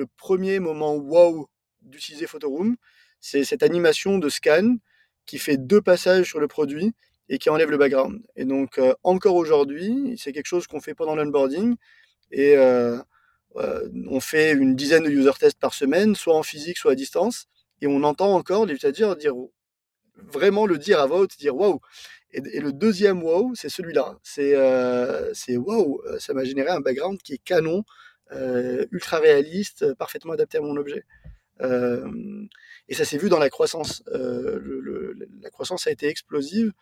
le premier moment wow d'utiliser Photoroom, c'est cette animation de scan qui fait deux passages sur le produit et qui enlève le background. Et donc, euh, encore aujourd'hui, c'est quelque chose qu'on fait pendant l'onboarding. Et euh, euh, on fait une dizaine de user tests par semaine, soit en physique, soit à distance. Et on entend encore les utilisateurs dire, vraiment le dire à voix dire waouh. Et, le deuxième wow, c'est celui-là. C'est waouh, ça m'a généré un background qui est canon, ultra réaliste, parfaitement adapté à mon objet. et ça s'est vu dans la croissance. la croissance a été explosive.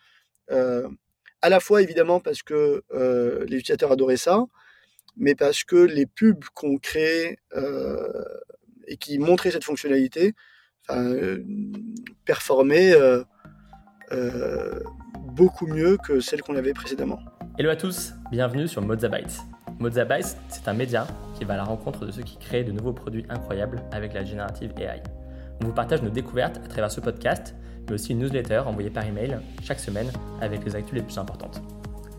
à la fois évidemment parce que les utilisateurs adoraient ça, mais parce que les pubs qu'on crée et qui montraient cette fonctionnalité performaient beaucoup mieux que celles qu'on avait précédemment. Hello à tous, bienvenue sur Mozabytes. Mozabytes, c'est un média qui va à la rencontre de ceux qui créent de nouveaux produits incroyables avec la générative AI. On vous partage nos découvertes à travers ce podcast, mais aussi une newsletter envoyée par email chaque semaine avec les actus les plus importantes.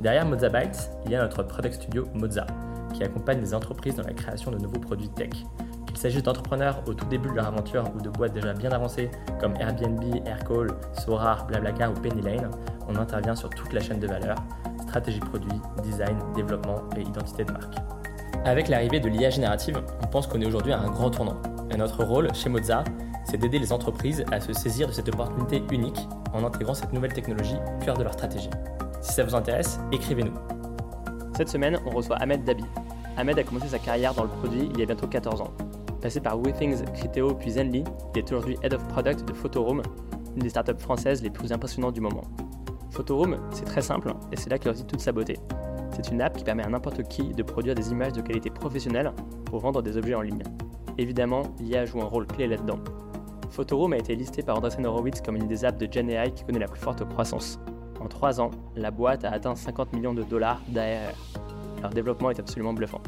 Derrière Mozabytes, il y a notre product studio Moza, qui accompagne les entreprises dans la création de nouveaux produits tech. Qu'il s'agisse d'entrepreneurs au tout début de leur aventure ou de boîtes déjà bien avancées comme Airbnb, Aircall, Sorar, Blablacar ou Pennylane, on intervient sur toute la chaîne de valeur, stratégie produit, design, développement et identité de marque. Avec l'arrivée de l'IA générative, on pense qu'on est aujourd'hui à un grand tournant. Et notre rôle chez Moza, c'est d'aider les entreprises à se saisir de cette opportunité unique en intégrant cette nouvelle technologie au cœur de leur stratégie. Si ça vous intéresse, écrivez-nous. Cette semaine, on reçoit Ahmed Dabi. Ahmed a commencé sa carrière dans le produit il y a bientôt 14 ans. Passé par WeThings, Criteo puis Zenly, il est aujourd'hui Head of Product de Photoroom, une des startups françaises les plus impressionnantes du moment. Photoroom, c'est très simple et c'est là qu'il réside toute sa beauté. C'est une app qui permet à n'importe qui de produire des images de qualité professionnelle pour vendre des objets en ligne. Évidemment, l'IA joue un rôle clé là-dedans. Photoroom a été listé par Andreessen Horowitz comme une des apps de GenAI qui connaît la plus forte croissance. En 3 ans, la boîte a atteint 50 millions de dollars d'ARR. Leur développement est absolument bluffant.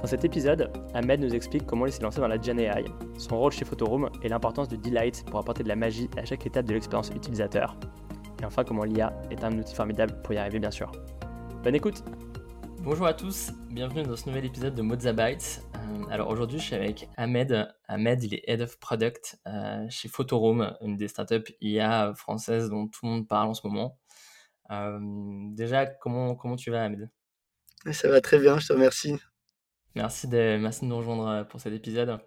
Dans cet épisode, Ahmed nous explique comment il s'est lancé dans la Gen AI, son rôle chez Photoroom et l'importance du delight pour apporter de la magie à chaque étape de l'expérience utilisateur. Et enfin, comment l'IA est un outil formidable pour y arriver, bien sûr. Bonne écoute Bonjour à tous, bienvenue dans ce nouvel épisode de Mozabytes. Euh, alors aujourd'hui, je suis avec Ahmed. Ahmed, il est Head of Product euh, chez Photoroom, une des startups IA françaises dont tout le monde parle en ce moment. Euh, déjà, comment, comment tu vas, Ahmed? Ça va très bien, je te remercie. Merci de, merci de nous rejoindre pour cet épisode.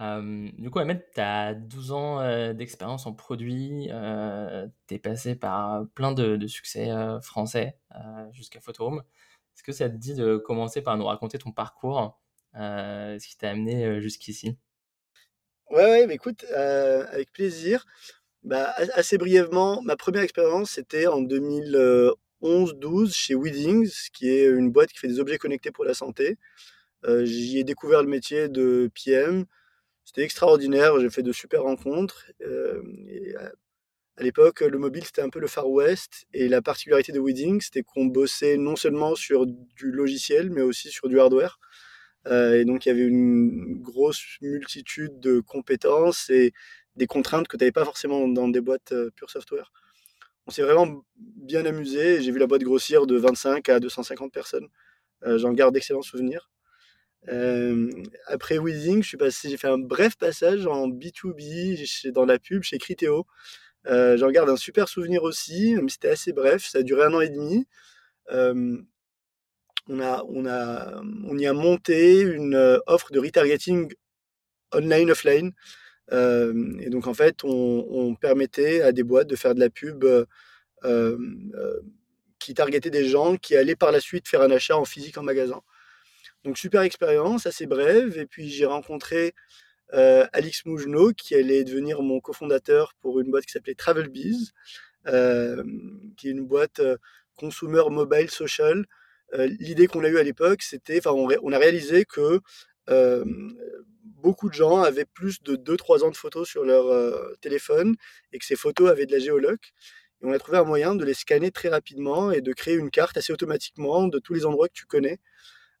Euh, du coup, Ahmed, tu as 12 ans d'expérience en produit, tu es passé par plein de, succès français jusqu'à Photoroom. Est-ce que ça te dit de commencer par nous raconter ton parcours, ce qui t'a amené jusqu'ici? Ouais, ouais, mais écoute, avec plaisir. Bah, assez brièvement, ma première expérience, c'était en 2011-12 chez Weedings, qui est une boîte qui fait des objets connectés pour la santé. Euh, j'y ai découvert le métier de PM. C'était extraordinaire, j'ai fait de super rencontres. Euh, à, l'époque, le mobile, c'était un peu le Far West. Et la particularité de Weedings, c'était qu'on bossait non seulement sur du logiciel, mais aussi sur du hardware. Euh, et donc, il y avait une grosse multitude de compétences et des contraintes que tu n'avais pas forcément dans des boîtes euh, pure software. On s'est vraiment bien amusé. J'ai vu la boîte grossir de 25 à 250 personnes. J'en garde d'excellents souvenirs. Euh, après Weezing, j'ai fait un bref passage en B2B dans la pub chez Criteo. J'en garde un super souvenir aussi, mais c'était assez bref. Ça a duré un an et demi. on, on, on y a monté une offre de retargeting online-offline et donc en fait, on, permettait à des boîtes de faire de la pub qui targetait des gens qui allaient par la suite faire un achat en physique en magasin. Donc super expérience, assez brève. Et puis j'ai rencontré Alix Mougenot, qui allait devenir mon cofondateur pour une boîte qui s'appelait TravelBees, qui est une boîte consumer mobile social. L'idée qu'on a eue à l'époque, c'était, enfin, on, a réalisé que beaucoup de gens avaient plus de 2-3 ans de photos sur leur euh, téléphone et que ces photos avaient de la géoloc. Et on a trouvé un moyen de les scanner très rapidement et de créer une carte assez automatiquement de tous les endroits que tu connais.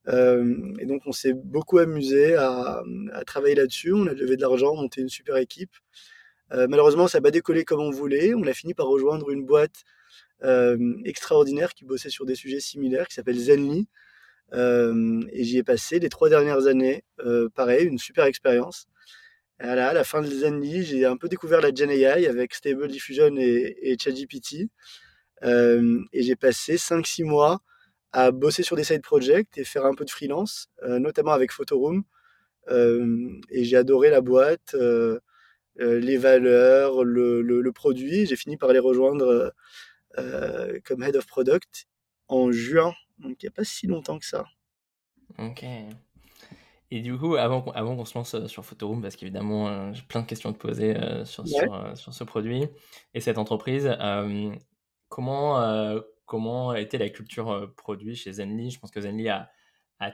Euh, et donc on s'est beaucoup amusé à, travailler là-dessus. On a levé de l'argent, monté une super équipe. Euh, malheureusement, ça n'a pas décollé comme on voulait. On a fini par rejoindre une boîte extraordinaire qui bossait sur des sujets similaires, qui s'appelle Zenly, et j'y ai passé les trois dernières années. pareil, une super expérience. À la fin de Zenly, j'ai un peu découvert la Gen AI avec Stable Diffusion et, et ChatGPT. et j'ai passé 5-6 mois à bosser sur des side projects et faire un peu de freelance, notamment avec Photoroom. et j'ai adoré la boîte, les valeurs, le, le, produit. J'ai fini par les rejoindre comme head of product en juin, donc il n'y a pas si longtemps que ça. Ok. Et du coup, avant, avant qu'on se lance sur Photoroom, parce qu'évidemment, j'ai plein de questions à te poser sur, sur, sur, ce produit et cette entreprise, comment, comment a été la culture produit chez Zenly Je pense que Zenly a,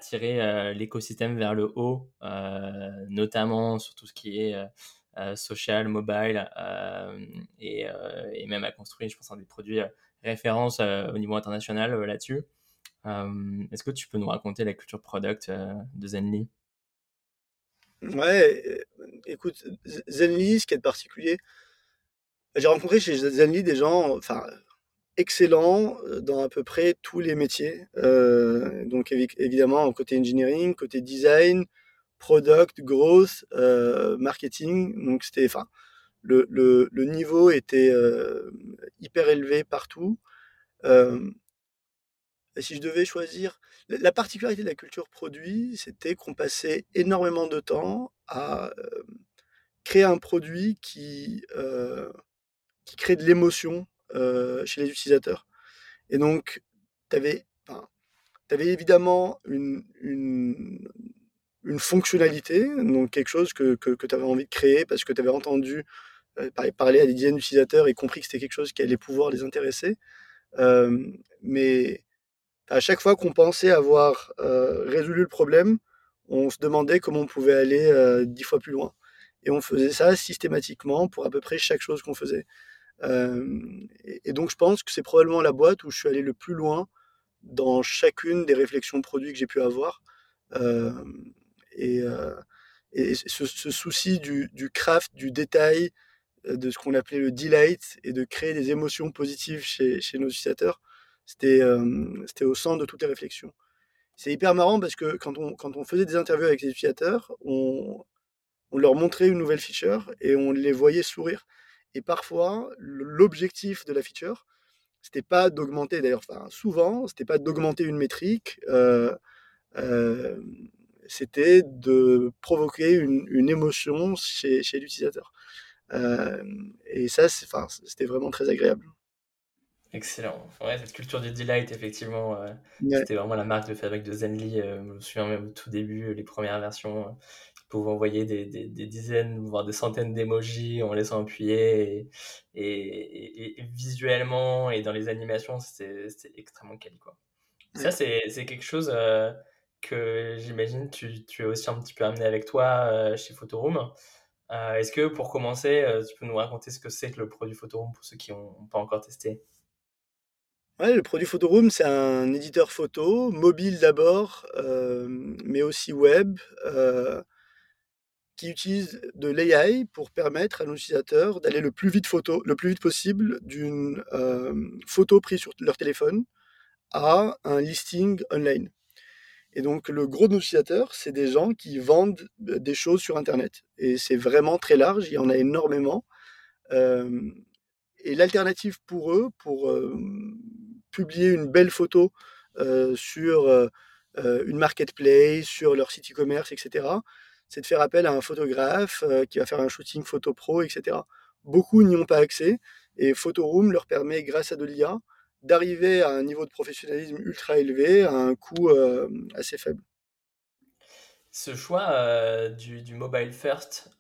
tiré l'écosystème vers le haut, notamment sur tout ce qui est social, mobile, et, même à construire, je pense, des produits référence au niveau international là-dessus. Est-ce que tu peux nous raconter la culture product de Zenly? Ouais, écoute, Zenly, ce qui est particulier, j'ai rencontré chez Zenly des gens, enfin, excellent euh, dans à peu près tous les métiers. Euh, donc évidemment, côté engineering, côté design, product, growth, euh, marketing. Donc c'était, le, le, niveau était hyper élevé partout. si je devais choisir, la particularité de la culture produit, c'était qu'on passait énormément de temps à créer un produit qui, qui crée de l'émotion euh, chez les utilisateurs. Et donc, tu avais, évidemment une, une, une, fonctionnalité, donc quelque chose que, que, que tu avais envie de créer parce que tu avais entendu euh, parler à des dizaines d'utilisateurs et compris que c'était quelque chose qui allait pouvoir les intéresser. Euh, mais à chaque fois qu'on pensait avoir résolu le problème, on se demandait comment on pouvait aller dix fois plus loin. Et on faisait ça systématiquement pour à peu près chaque chose qu'on faisait. Euh, et, donc, je pense que c'est probablement la boîte où je suis allé le plus loin dans chacune des réflexions produits que j'ai pu avoir. Euh, et, euh, et ce, souci du, craft, du détail, de ce qu'on appelait le delight et de créer des émotions positives chez, nos utilisateurs, c'était au centre de toutes les réflexions. C'est hyper marrant parce que quand on, faisait des interviews avec les utilisateurs, on leur montrait une nouvelle feature et on les voyait sourire. Et parfois, l'objectif de la feature, c'était pas d'augmenter, d'ailleurs, enfin, souvent, c'était pas d'augmenter une métrique, euh, euh, c'était de provoquer une, une émotion chez, chez l'utilisateur. Euh, et ça, c'était vraiment très agréable. Excellent. Ouais, cette culture du delight, effectivement, c'était vraiment la marque de fabrique de Zenly. je me souviens même au tout début, les premières versions pouvez envoyer des, des, des, dizaines, voire des centaines d'émojis en laissant appuyer. Et, et, visuellement et dans les animations, c'était extrêmement quali. Quoi. Ça, c'est quelque chose euh, que j'imagine tu, tu es aussi un petit peu amené avec toi euh, chez Photoroom. Euh, est-ce que pour commencer, tu peux nous raconter ce que c'est que le produit Photoroom pour ceux qui n'ont pas encore testé? Ouais, le produit Photoroom, c'est un éditeur photo, mobile d'abord, mais aussi web qui utilisent de l'AI pour permettre à nos utilisateurs d'aller le plus vite photo, le plus vite possible d'une euh, photo prise sur leur téléphone à un listing online. Et donc le gros de nos utilisateurs, c'est des gens qui vendent euh, des choses sur Internet. Et c'est vraiment très large, il y en a énormément. Euh, et l'alternative pour eux, pour publier une belle photo sur une marketplace, sur leur site e-commerce, etc., c'est de faire appel à un photographe euh, qui va faire un shooting photo pro, etc. Beaucoup n'y ont pas accès et Photoroom leur permet, grâce à de l'IA, d'arriver à un niveau de professionnalisme ultra élevé à un coût euh, assez faible. Ce choix euh, du, mobile first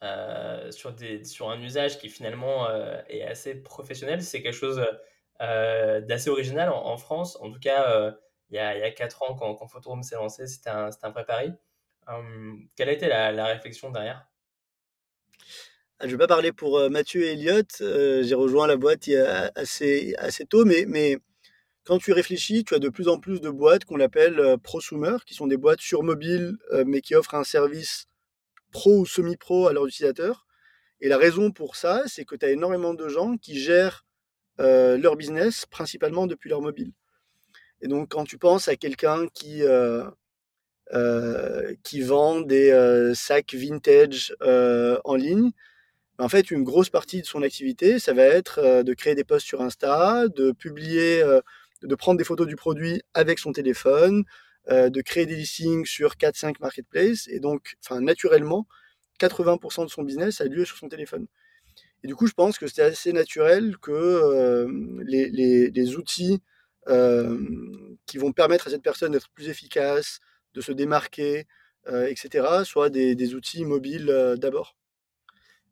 sur, un usage qui finalement est assez professionnel, c'est quelque chose d'assez original en, France. En tout cas, il y, a, il y a 4 ans, quand, quand Photoroom s'est lancé, c'était un, un vrai pari. Quelle a été la, réflexion derrière? Ah, je ne vais pas parler pour Mathieu et Elliott. J'ai rejoint la boîte assez, assez tôt, mais, mais quand tu réfléchis, tu as de plus en plus de boîtes qu'on appelle prosumer, qui sont des boîtes sur mobile, mais qui offrent un service pro ou semi-pro à leurs utilisateurs. Et la raison pour ça, c'est que tu as énormément de gens qui gèrent leur business principalement depuis leur mobile. Et donc, quand tu penses à quelqu'un qui, qui vend des sacs vintage en ligne. En fait, une grosse partie de son activité, ça va être de créer des posts sur Insta, de publier, de prendre des photos du produit avec son téléphone, de créer des listings sur 4-5 marketplaces. Et donc, naturellement, 80% de son business a lieu sur son téléphone. Et du coup, je pense que c'est assez naturel que euh, les, outils euh, qui vont permettre à cette personne d'être plus efficace, de se démarquer, euh, etc., soient des, outils mobiles d'abord.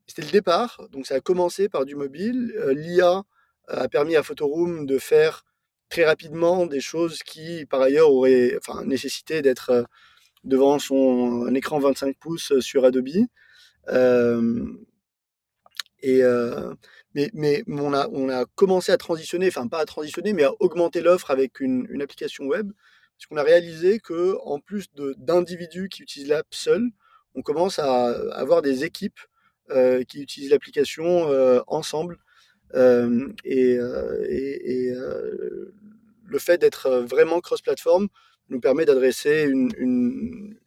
C'était le départ, donc ça a commencé par du mobile. L'IA a permis à Photoroom de faire très rapidement des choses qui, par ailleurs, auraient nécessité d'être devant son écran 25 pouces sur Adobe. Et, mais, mais on, a, on a commencé à transitionner, enfin pas à transitionner, mais à augmenter l'offre avec une, application web, parce qu'on a réalisé que en plus d'individus qui utilisent l'app seuls, on commence à avoir des équipes qui utilisent l'application ensemble. et, et, le fait d'être vraiment cross-platform nous permet d'adresser une,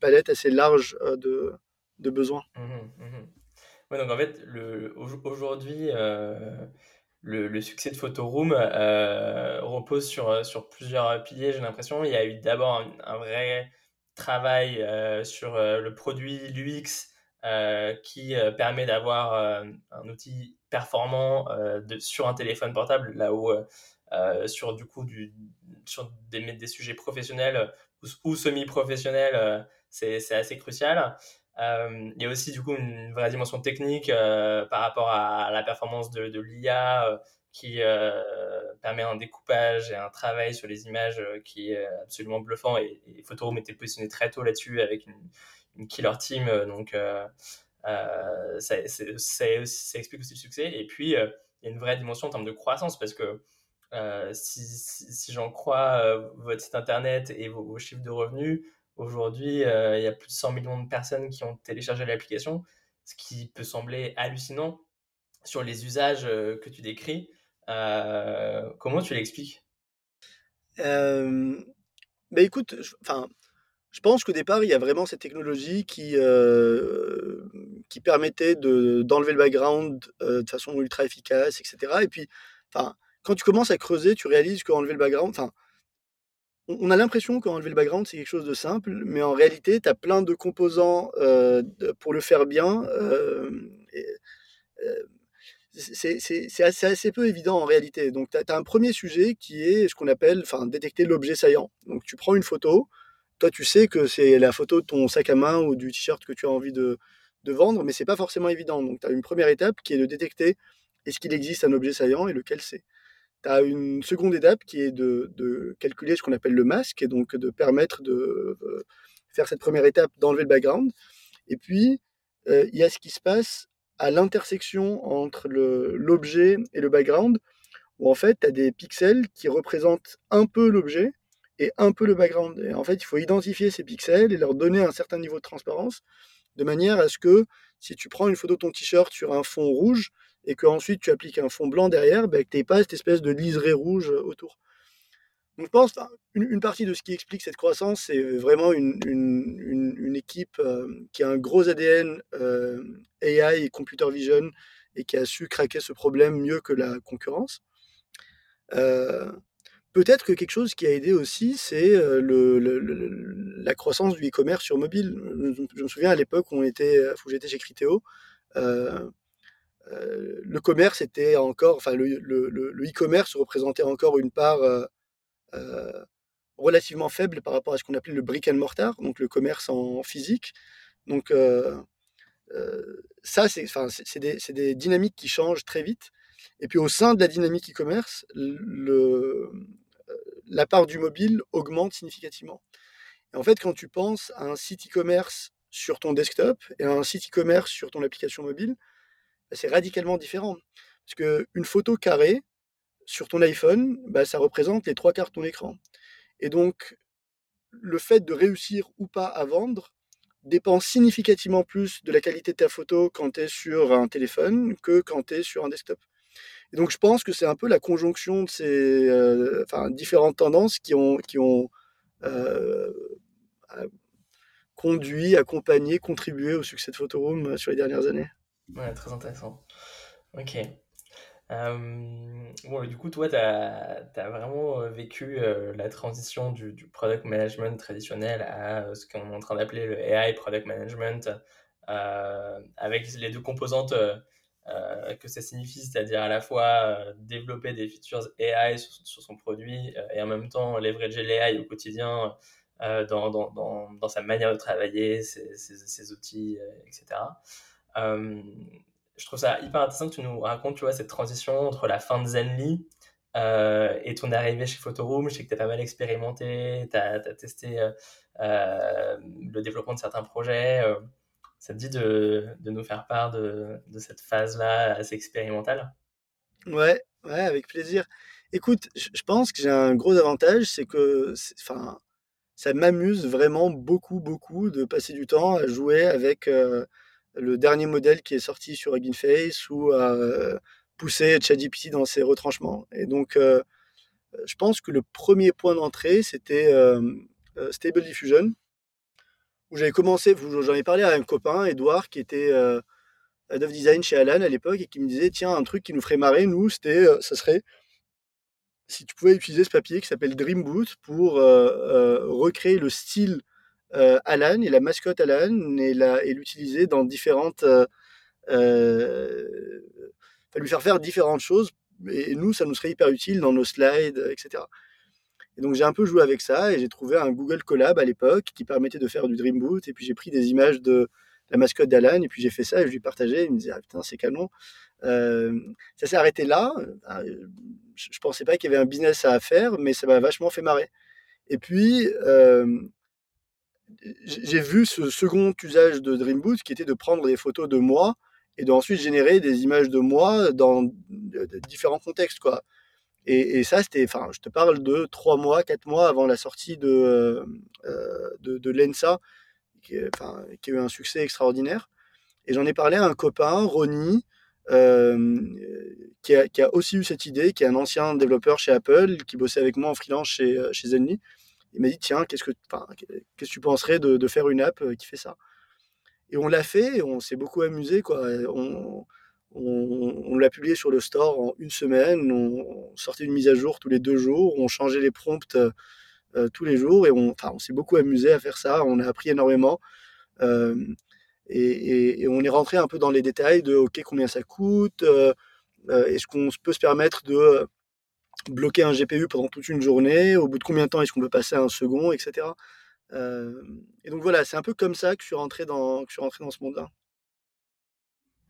palette assez large de, besoins. Mmh mmh donc en fait, aujourd'hui, euh, le, succès de Photoroom euh, repose sur, euh, sur plusieurs piliers, j'ai l'impression. Il y a eu d'abord un, vrai travail sur le produit, l'UX, qui permet d'avoir un outil performant sur un téléphone portable, là où sur du coup du, sur des, des sujets professionnels ou, ou semi-professionnels, c'est assez crucial. Euh, il y a aussi du coup une vraie dimension technique euh, par rapport à la performance de, l'IA euh, qui permet un découpage et un travail sur les images qui est absolument bluffant. Et, et Photoroom était positionné très tôt là-dessus avec une, killer team donc ça, explique aussi le succès. Et puis il y a une vraie dimension en termes de croissance parce que si, j'en crois votre site internet et vos chiffres de revenus, Aujourd'hui, euh, il y a plus de 100 millions de personnes qui ont téléchargé l'application, ce qui peut sembler hallucinant sur les usages euh, que tu décris. Euh, comment tu l'expliques? Bah écoute, enfin, je pense qu'au départ, il y a vraiment cette technologie qui, qui permettait d'enlever le background de façon ultra efficace, etc. Et puis, quand tu commences à creuser, tu réalises qu'enlever le background, enfin, on a l'impression qu'enlever le background, c'est quelque chose de simple, mais en réalité, tu as plein de composants euh, pour le faire bien. Euh, euh, c'est assez, peu évident en réalité. Donc, tu as, un premier sujet qui est ce qu'on appelle détecter l'objet saillant. Donc, tu prends une photo, toi, tu sais que c'est la photo de ton sac à main ou du t-shirt que tu as envie de, vendre, mais c'est pas forcément évident. Donc, tu as une première étape qui est de détecter est-ce qu'il existe un objet saillant et lequel c'est tu as une seconde étape qui est de, calculer ce qu'on appelle le masque, et donc de permettre de euh, faire cette première étape, d'enlever le background. Et puis, euh, il y a ce qui se passe à l'intersection entre l'objet et le background, où en fait, tu as des pixels qui représentent un peu l'objet et un peu le background. Et en fait, il faut identifier ces pixels et leur donner un certain niveau de transparence, de manière à ce que si tu prends une photo de ton t-shirt sur un fond rouge, et qu'ensuite tu appliques un fond blanc derrière, bah, que tu n'aies pas cette espèce de liseré rouge euh, autour. Donc je pense une, partie de ce qui explique cette croissance, c'est vraiment une, une, une équipe euh, qui a un gros ADN euh, AI et computer vision et qui a su craquer ce problème mieux que la concurrence. Peut-être que quelque chose qui a aidé aussi, c'est le, la croissance du e-commerce sur mobile. Je, me souviens à l'époque où, où j'étais chez Criteo, euh, le commerce était encore, enfin le, e-commerce représentait encore une part euh, euh, relativement faible par rapport à ce qu'on appelait le brick and mortar, donc le commerce en physique. Donc ça, c'est des, des, dynamiques qui changent très vite. Et puis au sein de la dynamique e-commerce, la part du mobile augmente significativement. Et en fait, quand tu penses à un site e-commerce sur ton desktop et à un site e-commerce sur ton application mobile, c'est radicalement différent. Parce qu'une photo carrée sur ton iPhone, bah, ça représente les trois quarts de ton écran. Et donc, le fait de réussir ou pas à vendre dépend significativement plus de la qualité de ta photo quand tu es sur un téléphone que quand tu es sur un desktop. Et donc, je pense que c'est un peu la conjonction de ces euh, différentes tendances qui ont, euh, conduit, accompagné, contribué au succès de Photoroom sur les dernières années. Ouais, très intéressant. Ok. bon, du coup, toi, tu as, vraiment vécu la transition du, du, product management traditionnel à ce qu'on est en train d'appeler le AI product management, avec les deux composantes euh, que ça signifie, c'est-à-dire à la fois euh, développer des features AI sur, son produit euh, et en même temps leverager l'AI au quotidien dans, dans, dans, dans, sa manière de travailler, ses, ses, outils, etc. je trouve ça hyper intéressant que tu nous racontes tu vois, cette transition entre la fin de Zenly et ton arrivée chez Photoroom. Je sais que tu as pas mal expérimenté, tu as, testé le développement de certains projets. Ça te dit de, de nous faire part de, de cette phase-là assez expérimentale? Ouais, ouais, avec plaisir. Écoute, je pense que j'ai un gros avantage, c'est que ça m'amuse vraiment beaucoup, beaucoup de passer du temps à jouer avec euh, le dernier modèle qui est sorti sur Hugging Face ou à euh, pousser ChatGPT dans ses retranchements. Et donc, euh, je pense que le premier point d'entrée, c'était Stable Diffusion où j'avais commencé, j'en ai parlé à un copain, Edouard, qui était euh, head of design chez Alan à l'époque, et qui me disait tiens, un truc qui nous ferait marrer, nous, c'était, euh, ça serait si tu pouvais utiliser ce papier qui s'appelle Dream Boot pour euh, recréer le style Alan et la mascotte Alan et, et l'utiliser dans différentes. lui faire faire différentes choses. Et nous, ça nous serait hyper utile dans nos slides, etc. Et donc j'ai un peu joué avec ça et j'ai trouvé un Google Collab à l'époque qui permettait de faire du Dream Boot. Et puis j'ai pris des images de la mascotte d'Alan et puis j'ai fait ça et je lui partageais. Il me disait ah putain c'est canon. Euh, ça s'est arrêté là. Euh, je pensais pas qu'il y avait un business à faire, mais ça m'a vachement fait marrer. Et puis euh, j'ai vu ce second usage de Dream Boot qui était de prendre des photos de moi et d'ensuite générer des images de moi dans différents contextes quoi. Et, ça, c'était, enfin, je te parle de trois mois, quatre mois avant la sortie de, euh, euh, de, l'ENSA, qui, a eu un succès extraordinaire. Et j'en ai parlé à un copain, Ronnie, euh, qui, a, aussi eu cette idée, qui est un ancien développeur chez Apple, qui bossait avec moi en freelance chez, chez Zenly. Il m'a dit, tiens, qu'est-ce que, tu penserais de, faire une app qui fait ça? Et on l'a fait, on s'est beaucoup amusé. Quoi. On, l'a publié sur le store en une semaine. On, sortait une mise à jour tous les deux jours. On changeait les prompts euh, tous les jours et on, on s'est beaucoup amusé à faire ça. On a appris énormément. Euh, et, on est rentré un peu dans les détails de OK, combien ça coûte euh, Est-ce qu'on peut se permettre de bloquer un GPU pendant toute une journée Au bout de combien de temps est-ce qu'on peut passer à un second, etc. et donc voilà, c'est un peu comme ça que je suis rentré dans, que je suis rentré dans ce monde-là.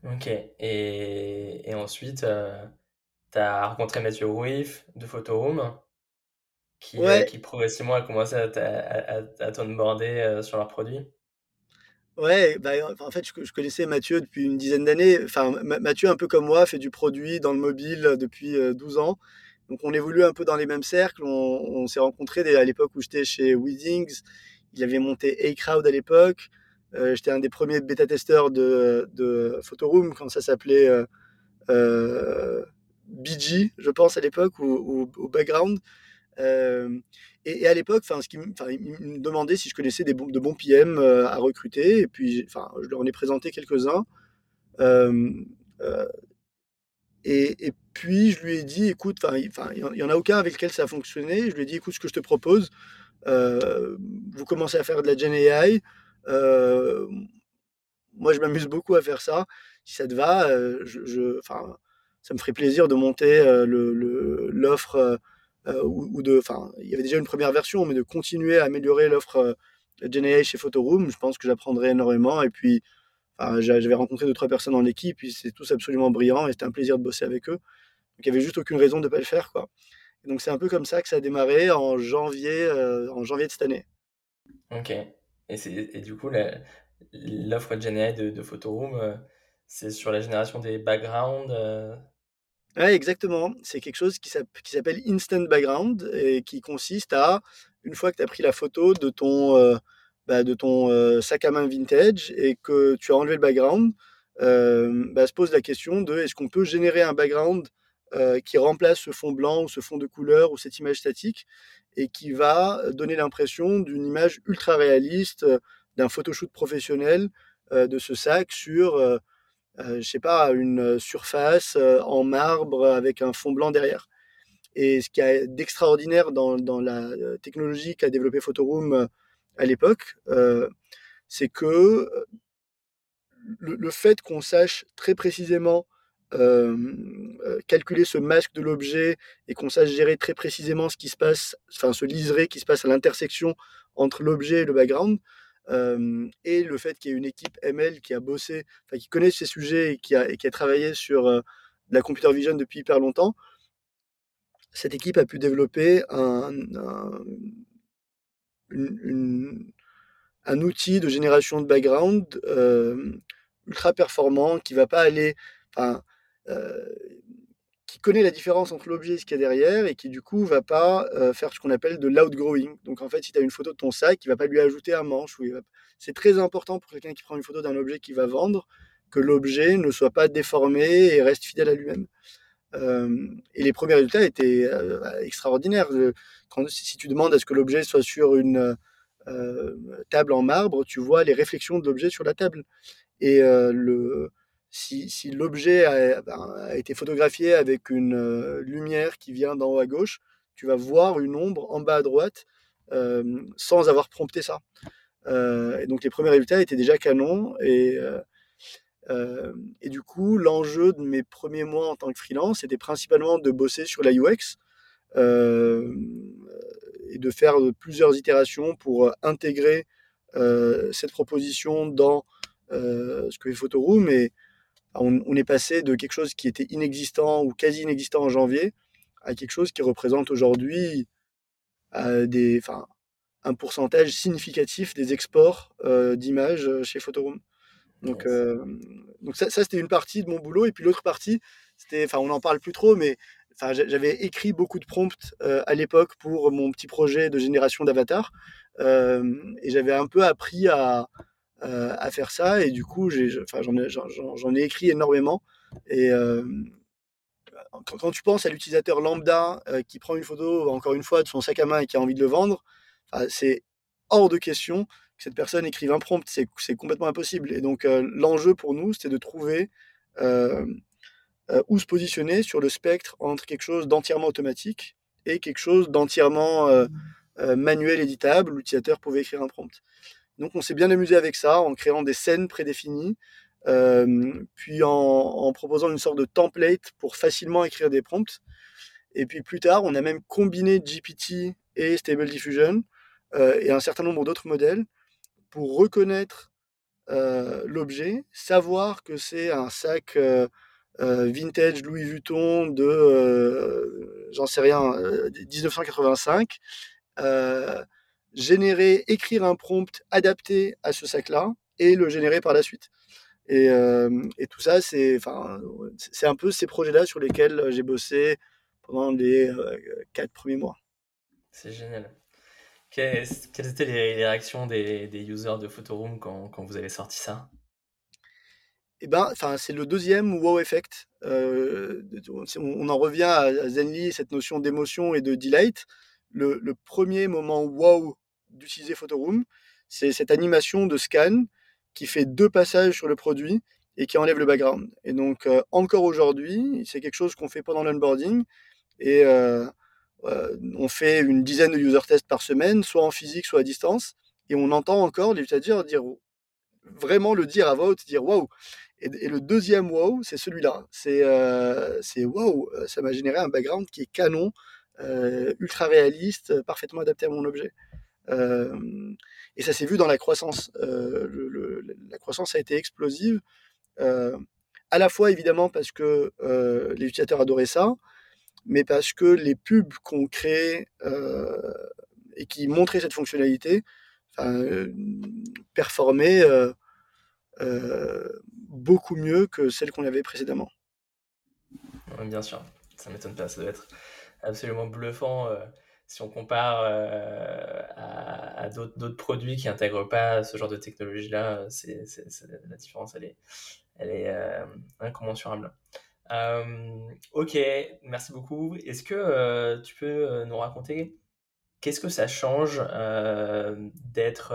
Ok. Et, et ensuite, euh, tu as rencontré Mathieu Rouif de Photoroom, qui, euh, qui progressivement a commencé à, à, à, t'onboarder euh, sur leurs produits. Ouais, bah, en fait, je, connaissais Mathieu depuis une dizaine d'années. Enfin, Mathieu, un peu comme moi, fait du produit dans le mobile depuis 12 ans. Donc, on évolue un peu dans les mêmes cercles. On, s'est rencontrés à l'époque où j'étais chez Weedings. Il avait monté A-Crowd à l'époque. Euh, j'étais un des premiers bêta-testeurs de, Photoroom quand ça s'appelait euh, euh BG, je pense, à l'époque, ou, Background. Euh, et, à l'époque, enfin, il me demandait si je connaissais des de bons PM à recruter. Et puis, je leur en ai présenté quelques-uns. Et, puis, je lui ai dit, écoute, il n'y en a aucun avec lequel ça a fonctionné. Je lui ai dit, écoute, ce que je te propose, vous commencez à faire de la Gen AI. Euh, moi, je m'amuse beaucoup à faire ça. Si ça te va, euh, ça me ferait plaisir de monter euh, l'offre ou, il y avait déjà une première version, mais de continuer à améliorer l'offre GenAI chez Photoroom. Je pense que j'apprendrai énormément. Et puis, j'avais rencontré deux trois personnes dans l'équipe, puis c'est tous absolument brillants et c'était un plaisir de bosser avec eux. Donc il n'y avait juste aucune raison de ne pas le faire, quoi. donc c'est un peu comme ça que ça a démarré en janvier, en janvier de cette année. Ok. Et, et du coup, l'offre GenAI de, de Photoroom, euh, c'est sur la génération des backgrounds euh? Oui, exactement. C'est quelque chose qui s'appelle Instant Background et qui consiste à, une fois que tu as pris la photo de ton, euh, bah, de ton sac à main vintage et que tu as enlevé le background, bah, se pose la question de est-ce qu'on peut générer un background qui remplace ce fond blanc ou ce fond de couleur ou cette image statique et qui va donner l'impression d'une image ultra réaliste, d'un photoshoot professionnel de ce sac sur, je sais pas, une surface en marbre avec un fond blanc derrière. Et ce qui est d'extraordinaire dans, dans, la technologie qu'a développé Photoroom à l'époque, c'est que le, fait qu'on sache très précisément calculer ce masque de l'objet et qu'on sache gérer très précisément ce qui se passe, enfin ce liseré qui se passe à l'intersection entre l'objet et le background, et le fait qu'il y ait une équipe ML qui a bossé, qui connaît ces sujets et qui a, travaillé sur la computer vision depuis hyper longtemps, cette équipe a pu développer un, outil de génération de background ultra performant qui va pas aller, enfin, euh, qui connaît la différence entre l'objet et ce qu'il y a derrière et qui du coup va pas euh, faire ce qu'on appelle de l'outgrowing. Donc en fait, si tu as une photo de ton sac, il va pas lui ajouter un manche. C'est très important pour quelqu'un qui prend une photo d'un objet qu'il va vendre que l'objet ne soit pas déformé et reste fidèle à lui-même. Euh, et les premiers résultats étaient extraordinaires. Quand, si tu demandes à ce que l'objet soit sur une table en marbre, tu vois les réflexions de l'objet sur la table. Et si, l'objet a, ben, a, été photographié avec une lumière qui vient d'en haut à gauche, tu vas voir une ombre en bas à droite sans avoir prompté ça. et donc les premiers résultats étaient déjà canons. Et du coup, l'enjeu de mes premiers mois en tant que freelance était principalement de bosser sur la UX et de faire plusieurs itérations pour intégrer cette proposition dans euh, ce que fait Photoroom. Et on, est passé de quelque chose qui était inexistant ou quasi inexistant en janvier à quelque chose qui représente aujourd'hui euh, un pourcentage significatif des exports euh, d'images chez Photoroom. Donc, donc ça, ça c'était une partie de mon boulot. Et puis l'autre partie, c'était, enfin, on n'en parle plus trop, mais enfin, j'avais écrit beaucoup de prompts à l'époque pour mon petit projet de génération d'avatar. et j'avais un peu appris à, euh, à faire ça. Et du coup, j'en ai, ai, écrit énormément. Et euh, quand, tu penses à l'utilisateur lambda euh, qui prend une photo, encore une fois, de son sac à main et qui a envie de le vendre, c'est hors de question cette personne écrive un prompt. C'est complètement impossible. Et donc, l'enjeu pour nous, c'était de trouver où se positionner sur le spectre entre quelque chose d'entièrement automatique et quelque chose d'entièrement manuel éditable. L'utilisateur pouvait écrire un prompt. Donc on s'est bien amusé avec ça en créant des scènes prédéfinies, euh, puis en, proposant une sorte de template pour facilement écrire des prompts. Et puis plus tard, on a même combiné GPT et Stable Diffusion euh, et un certain nombre d'autres modèles pour reconnaître l'objet, savoir que c'est un sac vintage Louis Vuitton de, j'en sais rien, 1985 générer, écrire un prompt adapté à ce sac-là et le générer par la suite. Et, et tout ça, c'est un peu ces projets-là sur lesquels j'ai bossé pendant les quatre premiers mois. C'est génial. Quelles, étaient les, réactions des, des, users de Photoroom quand, vous avez sorti ça? Eh ben, c'est le deuxième wow effect. Euh, on en revient à Zenly, cette notion d'émotion et de delight. Le, premier moment wow d'utiliser Photoroom, c'est cette animation de scan qui fait deux passages sur le produit et qui enlève le background. Et donc, euh, encore aujourd'hui, c'est quelque chose qu'on fait pendant l'onboarding. Et euh, on fait une dizaine de user tests par semaine, soit en physique, soit à distance. Et on entend encore les utilisateurs dire, vraiment le dire à voix haute, dire waouh. Et, le deuxième wow, c'est celui-là. C'est c'est waouh, ça m'a généré un background qui est canon, ultra réaliste, parfaitement adapté à mon objet et ça s'est vu dans la croissance. la croissance a été explosive, à la fois évidemment parce que les utilisateurs adoraient ça, mais parce que les pubs qu'on crée et qui montraient cette fonctionnalité performaient beaucoup mieux que celles qu'on avait précédemment. bien sûr, ça m'étonne pas, ça doit être absolument bluffant si on compare euh, à, d'autres produits qui n'intègrent pas ce genre de technologie-là, la différence, elle est, elle est euh, incommensurable. Ok, merci beaucoup. Est-ce que tu peux nous raconter qu'est-ce que ça change d'être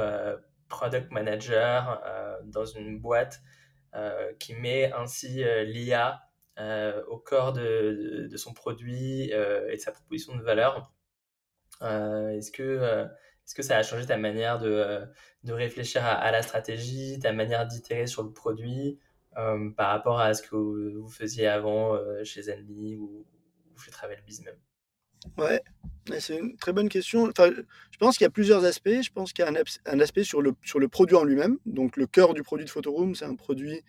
product manager dans une boîte qui met ainsi l'IA au corps de, son produit et de sa proposition de valeur? Est-ce que est-ce que ça a changé ta manière de, de réfléchir à, la stratégie, ta manière d'itérer sur le produit? Euh, par rapport à ce que vous, faisiez avant euh, chez Zenly ou, chez TravelBiz même Ouais, c'est une très bonne question. Enfin, je pense qu'il y a plusieurs aspects. Je pense qu'il y a un, aspect sur le, sur le produit en lui-même. Donc, le cœur du produit de Photoroom, c'est un produit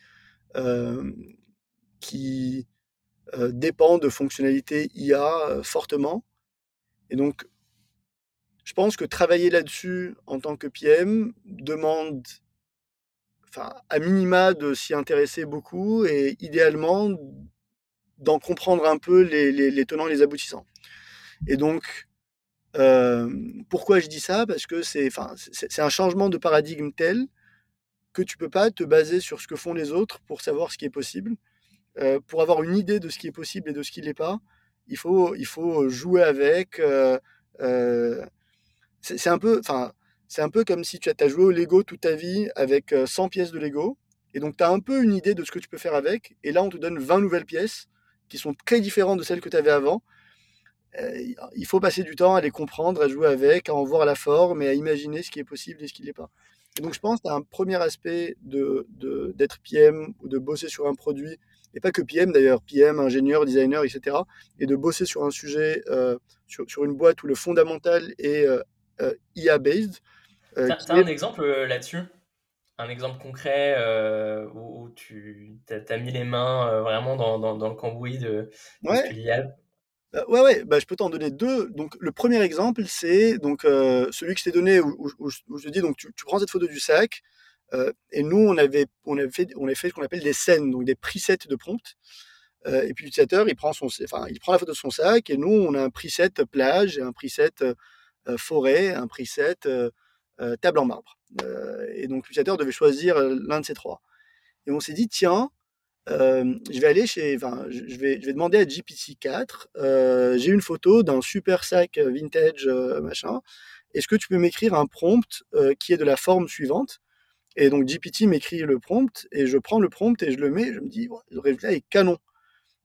qui dépend de fonctionnalités IA fortement. Et donc, je pense que travailler là-dessus en tant que PM demande, enfin, à minima de s'y intéresser beaucoup et idéalement d'en comprendre un peu les, tenants et les aboutissants. Et donc, pourquoi je dis ça? Parce que c'est, enfin, un changement de paradigme tel que tu peux pas te baser sur ce que font les autres pour savoir ce qui est possible. Pour avoir une idée de ce qui est possible et de ce qui l'est pas, il faut, il faut jouer avec. C'est un peu, enfin, c'est un peu comme si tu as joué au Lego toute ta vie avec 100 pièces de Lego. Et donc, tu as un peu une idée de ce que tu peux faire avec. Et là, on te donne 20 nouvelles pièces qui sont très différentes de celles que tu avais avant. il faut passer du temps à les comprendre, à jouer avec, à en voir la forme et à imaginer ce qui est possible et ce qui ne l'est pas. Et donc, je pense que tu un premier aspect d'être de, d'être PM ou de bosser sur un produit, et pas que PM d'ailleurs, PM, ingénieur, designer, etc., et de bosser sur un sujet, sur, sur, une boîte où le fondamental est euh, IA-based. Euh, tu as, un exemple euh, là-dessus? Un exemple concret où, tu as, mis les mains vraiment dans, dans, le cambouis de, ouais. de ouais, ouais, bah, je peux t'en donner deux. Donc, le premier exemple, c'est donc celui que je t'ai donné où, je te dis donc tu, prends cette photo du sac et nous on avait on avait fait on avait fait ce qu'on appelle des scènes, donc des presets de prompt. et puis l'utilisateur il prend son enfin il prend la photo de son sac et nous on a un preset plage un preset euh, forêt, un preset, euh, euh, table en marbre. et donc l'utilisateur devait choisir l'un de ces trois. Et on s'est dit, tiens, je vais aller chez, je vais, je vais demander à GPT-4. j'ai une photo d'un super sac vintage machin. Est-ce que tu peux m'écrire un prompt qui est de la forme suivante? Et donc GPT m'écrit le prompt et je prends le prompt et je le mets. Je me dis, le résultat est canon.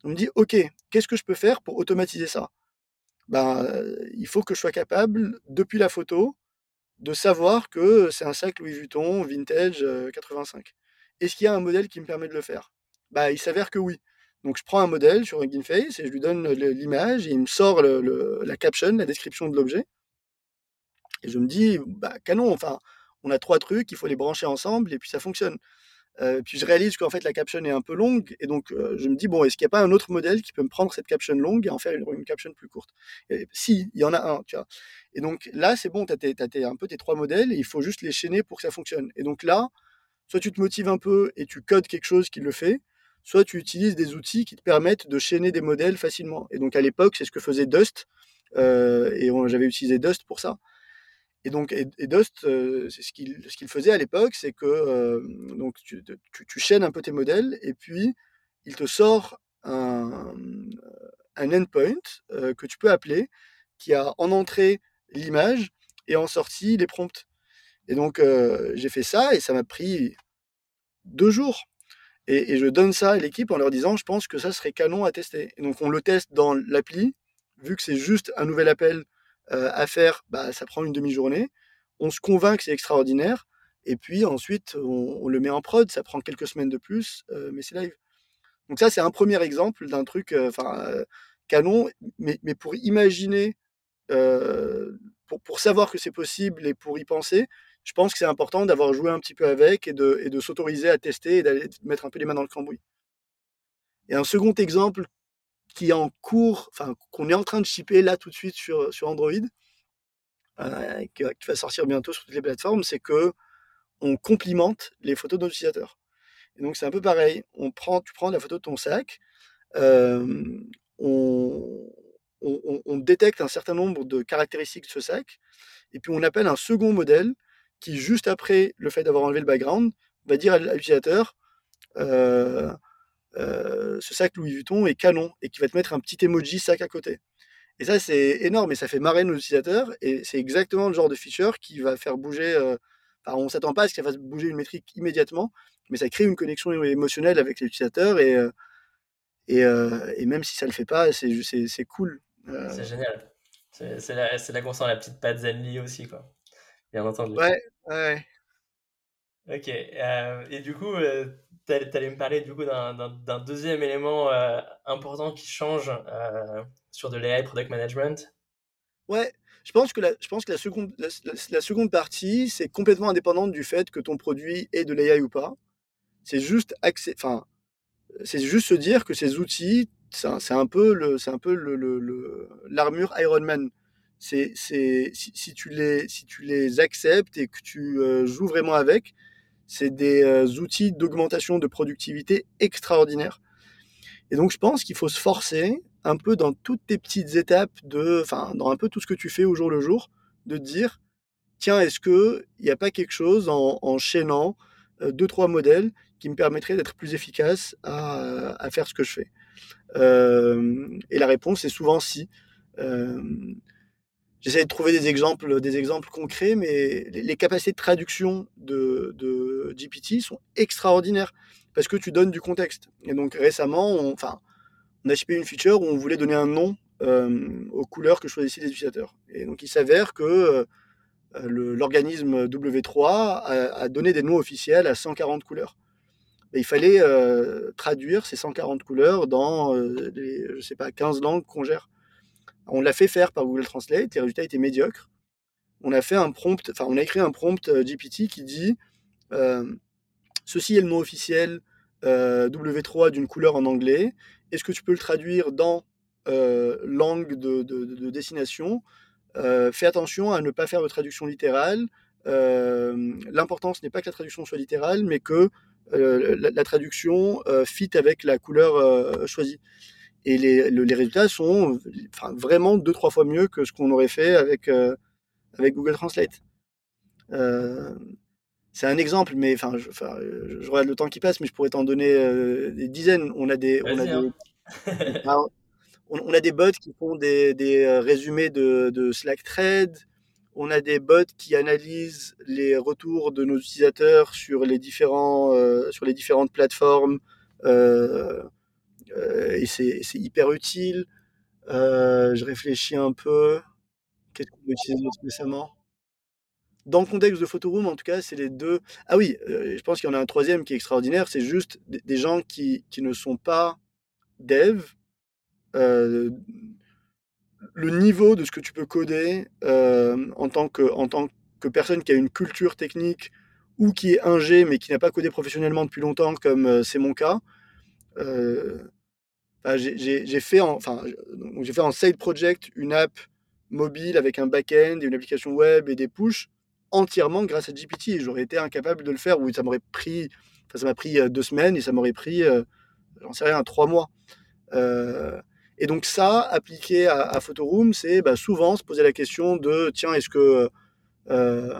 On me dit, ok, qu'est-ce que je peux faire pour automatiser ça? Ben, il faut que je sois capable, depuis la photo, de savoir que c'est un sac Louis Vuitton vintage 85. Est-ce qu'il y a un modèle qui me permet de le faire? Bah, Il s'avère que oui. Donc je prends un modèle sur Face et je lui donne l'image et il me sort la caption, la description de l'objet. Et je me dis, bah canon, enfin, on a trois trucs, il faut les brancher ensemble et puis ça fonctionne. Euh, puis je réalise qu'en fait la caption est un peu longue et donc euh, je me dis bon est-ce qu'il n'y a pas un autre modèle qui peut me prendre cette caption longue et en faire une, caption plus courte? Si, il y en a un, tu vois. Et donc là c'est bon, tu as, un peu tes trois modèles et il faut juste les chaîner pour que ça fonctionne. Et donc là, soit tu te motives un peu et tu codes quelque chose qui le fait, soit tu utilises des outils qui te permettent de chaîner des modèles facilement. Et donc à l'époque c'est ce que faisait Dust euh, et j'avais utilisé Dust pour ça. Et donc, et, Dust, euh, c'est ce qu'il ce qu'il faisait à l'époque, c'est que euh, donc tu, tu, chaînes un peu tes modèles et puis il te sort un, un endpoint euh, que tu peux appeler qui a en entrée l'image et en sortie les prompts. Et donc, j'ai fait ça et ça m'a pris deux jours. Et, et, je donne ça à l'équipe en leur disant, je pense que ça serait canon à tester. Et donc, on le teste dans l'appli, vu que c'est juste un nouvel appel euh, à faire, bah, ça prend une demi-journée. On se convainc que c'est extraordinaire. Et puis ensuite, on, le met en prod. Ça prend quelques semaines de plus, euh, mais c'est live. Donc ça, c'est un premier exemple d'un truc, euh, canon. Mais, mais, pour imaginer, pour, pour, savoir que c'est possible et pour y penser, je pense que c'est important d'avoir joué un petit peu avec et de, et de s'autoriser à tester et d'aller mettre un peu les mains dans le cambouis. Et un second exemple qui est en cours, enfin qu'on est en train de shipper là tout de suite sur, sur Android, euh, qui, va sortir bientôt sur toutes les plateformes, c'est que on complimente les photos de nos utilisateurs. Et donc c'est un peu pareil. On prend, tu prends la photo de ton sac, euh, on, on, détecte un certain nombre de caractéristiques de ce sac, et puis on appelle un second modèle qui, juste après le fait d'avoir enlevé le background, va dire à l'utilisateur euh, ce sac Louis Vuitton est canon et qui va te mettre un petit emoji sac à côté. Et ça, c'est énorme et ça fait marrer nos utilisateurs. Et c'est exactement le genre de feature qui va faire bouger. enfin, on ne s'attend pas à ce qu'il fasse bouger une métrique immédiatement, mais ça crée une connexion émotionnelle avec l'utilisateur. Et, et, et, même si ça ne le fait pas, c'est cool. C'est génial. C'est là, là qu'on sent la petite patte Zenly aussi, quoi. Bien entendu. Ouais, ouais. Ok. Euh, et du coup, euh, tu allais me parler du coup d'un deuxième élément euh, important qui change sur de l'AI Product Management. Ouais, je pense que la, je pense que la, seconde, la, seconde partie, c'est complètement indépendante du fait que ton produit ait de l'AI ou pas. C'est juste, enfin, c'est juste se dire que ces outils, c'est un peu le, c'est le, l'armure Iron Man. C'est si, si, tu les, si tu les acceptes et que tu euh, joues vraiment avec, c'est des euh, outils d'augmentation de productivité extraordinaires. Et donc, je pense qu'il faut se forcer un peu dans toutes tes petites étapes de, enfin, dans un peu tout ce que tu fais au jour le jour, de dire, tiens, est-ce que il n'y a pas quelque chose en, chaînant euh, deux trois modèles qui me permettrait d'être plus efficace à, à faire ce que je fais? Euh, et la réponse est souvent si. Euh, j'essaie de trouver des exemples, concrets, mais les, capacités de traduction de, GPT sont extraordinaires parce que tu donnes du contexte. Et donc récemment, on, enfin, on a shippé une feature où on voulait donner un nom euh, aux couleurs que choisissaient les utilisateurs. Et donc il s'avère que l'organisme W3 a, donné des noms officiels à 140 couleurs il fallait euh, traduire ces 140 couleurs dans euh, les, je sais pas, 15 langues qu'on gère. On l'a fait faire par Google Translate, les résultats étaient médiocres. On a fait un prompt, enfin on a écrit un prompt euh, GPT qui dit ceci est le nom officiel W3 d'une couleur en anglais. Est-ce que tu peux le traduire dans langue de, destination? Fais attention à ne pas faire de traduction littérale. L'important, ce n'est pas que la traduction soit littérale, mais que euh, la, traduction euh, fit avec la couleur euh, choisie. Et les, les, résultats sont enfin, vraiment deux, trois fois mieux que ce qu'on aurait fait avec, avec Google Translate. c'est un exemple, mais enfin, je, je, regarde le temps qui passe, mais je pourrais t'en donner des dizaines. On a des, on a des, hein. on, a des bots qui font des, des résumés de, de Slack Thread, on a des bots qui analysent les retours de nos utilisateurs sur les, différents, euh, sur les différentes plateformes. Euh, euh, et c'est hyper utile. je réfléchis un peu. Qu'est-ce qu'on utilise récemment? Dans le contexte de Photoroom, en tout cas, c'est les deux. Ah oui, je pense qu'il y en a un troisième qui est extraordinaire. C'est juste des gens qui, qui, ne sont pas dev, le niveau de ce que tu peux coder euh, en, tant que, en tant que personne qui a une culture technique ou qui est ingé mais qui n'a pas codé professionnellement depuis longtemps comme euh, c'est mon cas, euh, bah, j'ai fait, en, enfin, fait en side project une app mobile avec un back-end et une application web et des push entièrement grâce à GPT. J'aurais été incapable de le faire ou ça m'aurait pris, enfin, ça m'a pris deux semaines et ça m'aurait pris, j'en sais rien, trois mois. Et donc ça, appliqué à, Photoroom, c'est bah, souvent se poser la question de tiens, est-ce que euh,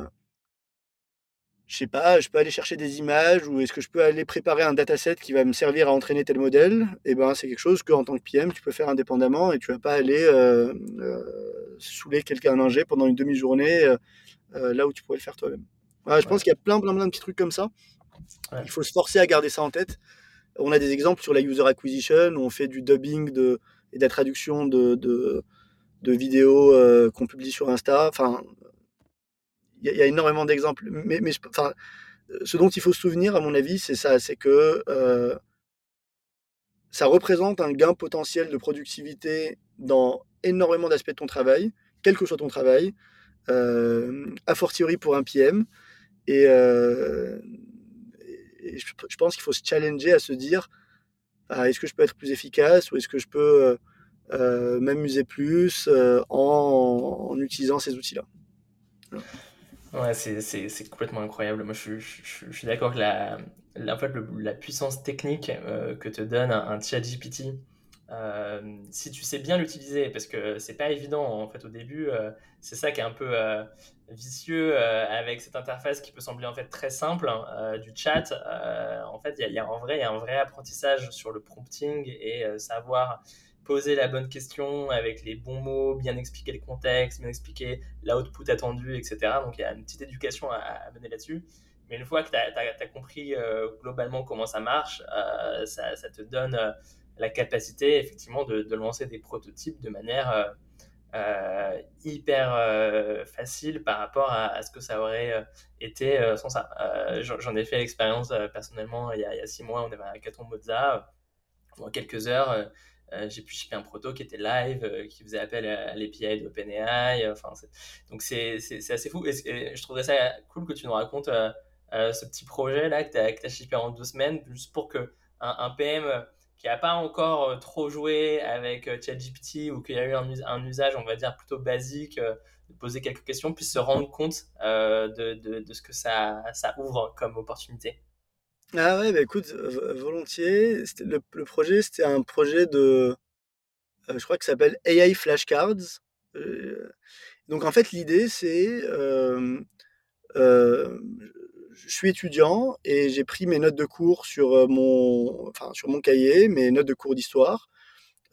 je sais pas, je peux aller chercher des images ou est-ce que je peux aller préparer un dataset qui va me servir à entraîner tel modèle? Et eh ben c'est quelque chose que en tant que PM tu peux faire indépendamment et tu vas pas aller euh, euh, saouler quelqu'un ingé pendant une demi-journée euh, là où tu pourrais le faire toi-même. Voilà, je pense qu'il y a plein, plein, plein de petits trucs comme ça. Il faut se forcer à garder ça en tête. On a des exemples sur la user acquisition où on fait du dubbing de, et de la traduction de, de, de vidéos qu'on publie sur Insta. Enfin, il y, a énormément d'exemples. Mais, enfin, ce dont il faut se souvenir, à mon avis, c'est ça, c'est que euh, ça représente un gain potentiel de productivité dans énormément d'aspects de ton travail, quel que soit ton travail, euh, a fortiori pour un PM. Et, euh, je, pense qu'il faut se challenger à se dire, ah, est-ce que je peux être plus efficace ou est-ce que je peux euh, euh, m'amuser plus euh, en, utilisant ces outils-là. Ouais, c'est complètement incroyable. Moi, je, suis d'accord que la, en fait, la puissance technique que te donne un, chat GPT si tu sais bien l'utiliser, parce que c'est pas évident en fait au début, c'est ça qui est un peu vicieux avec cette interface qui peut sembler en fait très simple hein, du chat. en fait, il y, a en vrai, il y a un vrai apprentissage sur le prompting et savoir poser la bonne question avec les bons mots, bien expliquer le contexte, bien expliquer l'output attendu, etc. Donc il y a une petite éducation à, mener là-dessus. Mais une fois que tu as, compris euh, globalement comment ça marche, euh, ça, te donne euh, la capacité effectivement de, lancer des prototypes de manière hyper facile par rapport à, ce que ça aurait été sans ça. J'en ai fait l'expérience personnellement il y, a, six mois, on avait un hackathon Mozart. En quelques heures, j'ai pu shipper un proto qui était live, euh, qui faisait appel à, l'API d'OpenAI. Euh, enfin, donc c'est assez fou. Et, je trouverais ça cool que tu nous racontes ce petit projet là que tu as, shippé en deux semaines, juste pour que un, PM qui n'a pas encore trop joué avec ChatGPT ou qui a eu un, usage, on va dire, plutôt basique, de poser quelques questions, puisse se rendre compte de, de, ce que ça, ça ouvre comme opportunité. Ah ouais, bah écoute, volontiers. Le, le projet, c'était un projet de, euh, je crois que s'appelle AI Flashcards. Euh, donc en fait, l'idée, c'est, euh, je suis étudiant et j'ai pris mes notes de cours sur mon, enfin, sur mon cahier, mes notes de cours d'histoire.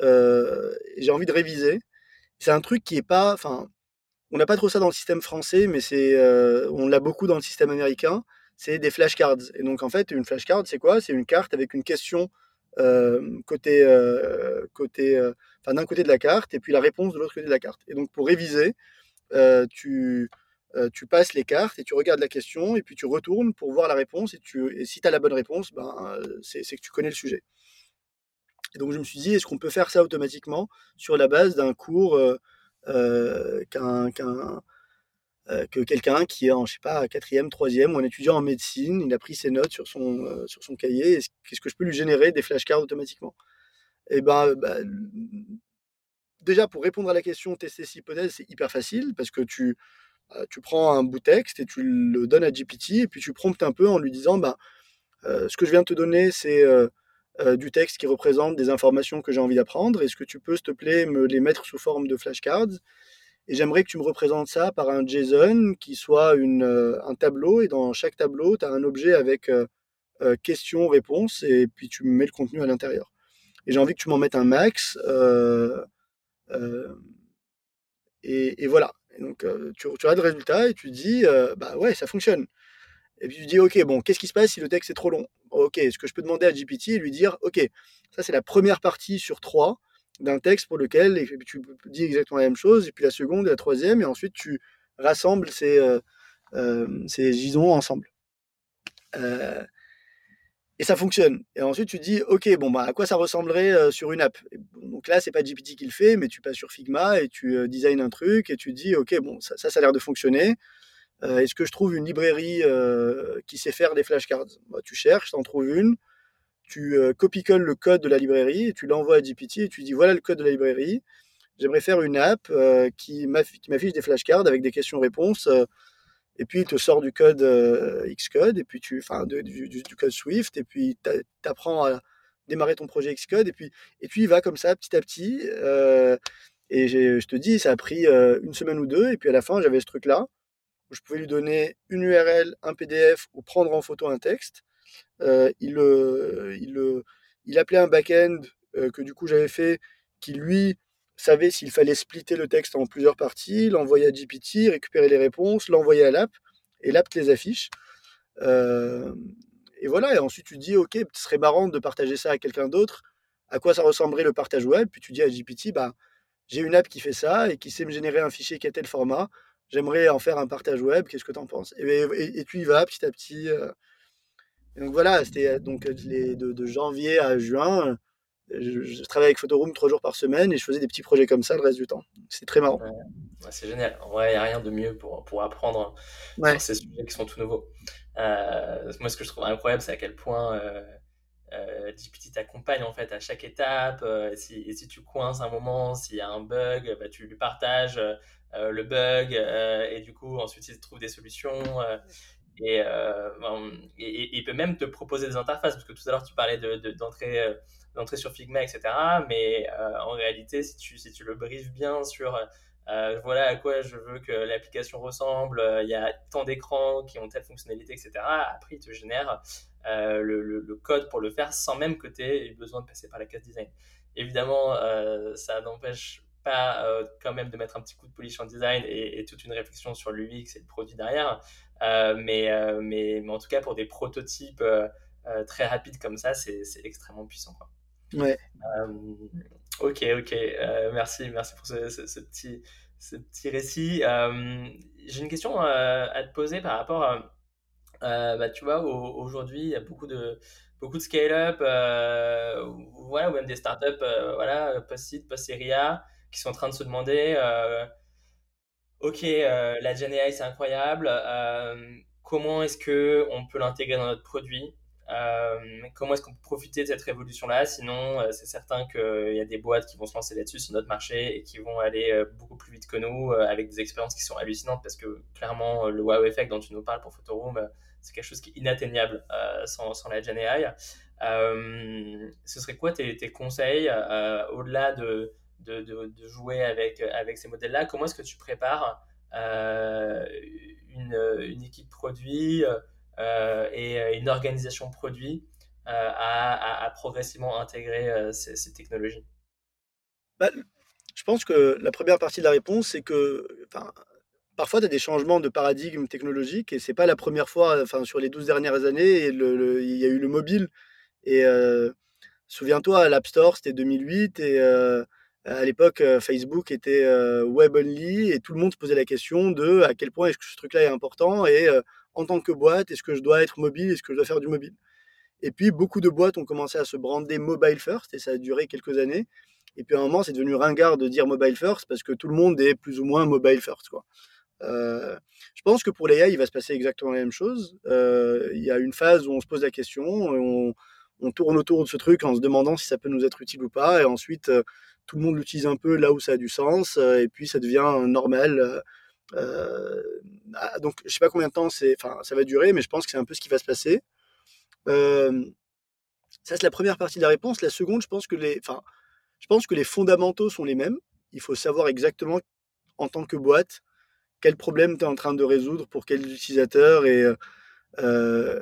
j'ai envie de réviser. C'est un truc qui est pas, enfin, on n'a pas trop ça dans le système français, mais c'est, on l'a beaucoup dans le système américain c'est des flashcards. Et donc, en fait, une flashcard, c'est quoi? C'est une carte avec une question euh, côté, euh, côté, euh, enfin, d'un côté de la carte et puis la réponse de l'autre côté de la carte. Et donc, pour réviser, tu, tu passes les cartes et tu regardes la question et puis tu retournes pour voir la réponse. Et, tu, si tu as la bonne réponse, ben, c'est que tu connais le sujet. Et donc, je me suis dit, est-ce qu'on peut faire ça automatiquement sur la base d'un cours qu'un euh, que quelqu'un qui est en, je sais pas, quatrième, troisième, ou un étudiant en médecine, il a pris ses notes sur son, euh, sur son cahier, qu'est-ce que je peux lui générer? Des flashcards automatiquement. Eh ben, bah, déjà, pour répondre à la question, tester cette hypothèse, c'est hyper facile, parce que tu, euh, tu prends un bout texte et tu le donnes à GPT, et puis tu promptes un peu en lui disant, bah, ce que je viens de te donner, c'est... du texte qui représente des informations que j'ai envie d'apprendre. Est-ce que tu peux, s'il te plaît, me les mettre sous forme de flashcards? Et j'aimerais que tu me représentes ça par un JSON qui soit une, euh, un tableau. Et dans chaque tableau, tu as un objet avec euh, euh, question, réponse. Et puis tu mets le contenu à l'intérieur. Et j'ai envie que tu m'en mettes un max. Et, voilà. donc tu, as le résultat et tu dis, bah ouais, ça fonctionne. Et puis tu dis, ok, bon, qu'est-ce qui se passe si le texte est trop long? Ok, est-ce que je peux demander à GPT et lui dire, ok, ça c'est la première partie sur trois d'un texte pour lequel tu dis exactement la même chose, et puis la seconde la troisième, et ensuite tu rassembles ces, euh, euh, ces gisons ensemble. Euh, et ça fonctionne. Et ensuite tu dis, ok, bon, bah, à quoi ça ressemblerait sur une app? Donc là, c'est pas GPT qui le fait, mais tu passes sur Figma et tu designs un truc, et tu dis, ok, bon, ça, ça, a l'air de fonctionner. Est-ce que je trouve une librairie qui sait faire des flashcards? Bah, Tu cherches, tu en trouves une tu euh, copie-colles le code de la librairie et tu l'envoies à GPT et tu dis voilà le code de la librairie. J'aimerais faire une app euh, qui m'affiche des flashcards avec des questions-réponses. Euh, et puis il te sort du code Xcode et puis tu, enfin du, code Swift et puis tu apprends à démarrer ton projet Xcode et puis et puis il va comme ça petit à petit. et je te dis ça a pris une semaine ou deux et puis à la fin j'avais ce truc là où je pouvais lui donner une URL, un PDF ou prendre en photo un texte euh, il, il, il, appelait un back-end euh, que du coup j'avais fait, qui lui savait s'il fallait splitter le texte en plusieurs parties, l'envoyer à GPT, récupérer les réponses, l'envoyer à l'app, et l'app te les affiche. Euh, et voilà, et ensuite tu dis, ok, ce serait marrant de partager ça à quelqu'un d'autre, à quoi ça ressemblerait le partage web, puis tu dis à GPT, bah, j'ai une app qui fait ça et qui sait me générer un fichier qui a tel format, j'aimerais en faire un partage web, qu'est-ce que tu en penses? Et, et, tu y vas petit à petit donc voilà, c'était euh, donc euh, de, janvier à juin. Je, je, travaillais avec Photoroom trois jours par semaine et je faisais des petits projets comme ça le reste du temps. C'est très marrant. c'est génial. En vrai, il n'y a rien de mieux pour, pour apprendre sur ces sujets qui sont tout nouveaux. Euh, moi, ce que je trouve incroyable, c'est à quel point euh, euh, GPT t'accompagne en fait à chaque étape. et, si, et, si, tu coinces un moment, s'il y a un bug, bah, tu lui partages le bug et du coup, ensuite, il trouve des solutions. Et, et, il peut même te proposer des interfaces, parce que tout à l'heure tu parlais d'entrer de, d'entrer sur Figma, etc. Mais en réalité, si tu, si tu le briefes bien sur euh, voilà à quoi je veux que l'application ressemble, euh, il y a tant d'écrans qui ont telle fonctionnalité, etc. Après, il te génère euh, le, code pour le faire sans même que tu aies besoin de passer par la case design. Évidemment, ça n'empêche pas quand même de mettre un petit coup de polish en design et, toute une réflexion sur l'UX et le produit derrière. mais, mais, mais, en tout cas, pour des prototypes très rapides comme ça, c'est extrêmement puissant. Quoi. Ouais. Ok, ok. Euh, merci, merci pour ce, ce, petit, ce petit récit. Euh, j'ai une question euh, à te poser par rapport à, bah, tu vois, aujourd'hui, il y a beaucoup de, beaucoup de scale-up, voilà, ou même des startups, voilà, post-seed, post-série A, qui sont en train de se demander, ok, la Gen AI, c'est incroyable, comment est-ce que on peut l'intégrer dans notre produit euh, comment est-ce qu'on peut profiter de cette révolution-là? Sinon, euh, c'est certain qu'il y a des boîtes qui vont se lancer là-dessus sur notre marché et qui vont aller euh, beaucoup plus vite que nous avec des expériences qui sont hallucinantes parce que clairement, le wow effect dont tu nous parles pour Photoroom, c'est quelque chose qui est inatteignable sans, sans, la Gen AI. ce serait quoi tes, tes conseils au-delà de, de, de, jouer avec, avec ces modèles-là Comment est-ce que tu prépares une, une, équipe produit euh, et euh, une organisation produit euh, à, progressivement intégrer ces, technologies? Bah, Je pense que la première partie de la réponse, c'est que parfois, tu as des changements de paradigme technologique et c'est pas la première fois, sur les 12 dernières années, il y a eu le mobile. Et souviens-toi, l'App Store, c'était 2008 et à l'époque, Facebook était web only et tout le monde se posait la question de à quel point est-ce que ce truc-là est important et en tant que boîte, est-ce que je dois être mobile, est-ce que je dois faire du mobile? Et puis beaucoup de boîtes ont commencé à se brander mobile first et ça a duré quelques années. Et puis à un moment, c'est devenu ringard de dire mobile first parce que tout le monde est plus ou moins mobile first. Euh, je pense que pour l'AI, il va se passer exactement la même chose. Euh, il y a une phase où on se pose la question, on, on, tourne autour de ce truc en se demandant si ça peut nous être utile ou pas, et ensuite euh, tout le monde l'utilise un peu là où ça a du sens, et puis ça devient normal euh, donc, je sais pas combien de temps c'est, enfin, ça va durer, mais je pense que c'est un peu ce qui va se passer. Euh, ça, c'est la première partie de la réponse. La seconde, je pense que les, enfin, je pense que les fondamentaux sont les mêmes. Il faut savoir exactement, en tant que boîte, quel problème tu es en train de résoudre pour quels utilisateurs et euh,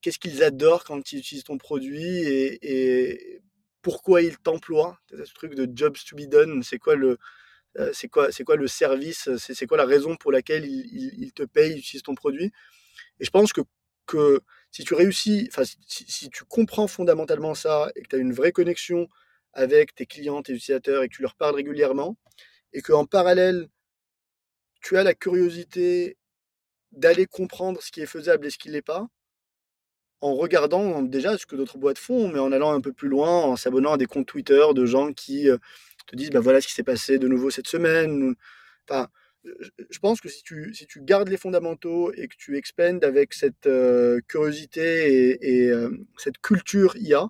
qu'est-ce qu'ils adorent quand ils utilisent ton produit et, pourquoi ils t'emploient. Ce truc de jobs to be done, c'est quoi le, euh, c'est quoi, c'est quoi le service, c'est, quoi la raison pour laquelle il, te paye, il utilise ton produit? Et je pense que, que si tu réussis, enfin, si, tu comprends fondamentalement ça et que tu as une vraie connexion avec tes clients, tes utilisateurs et que tu leur parles régulièrement et qu'en parallèle, tu as la curiosité d'aller comprendre ce qui est faisable et ce qui ne l'est pas, en regardant déjà ce que d'autres boîtes font, mais en allant un peu plus loin, en s'abonnant à des comptes Twitter de gens qui euh, te disent bah voilà ce qui s'est passé de nouveau cette semaine. Enfin, je pense que si tu, si tu gardes les fondamentaux et que tu expendes avec cette euh, curiosité et, euh, cette culture IA,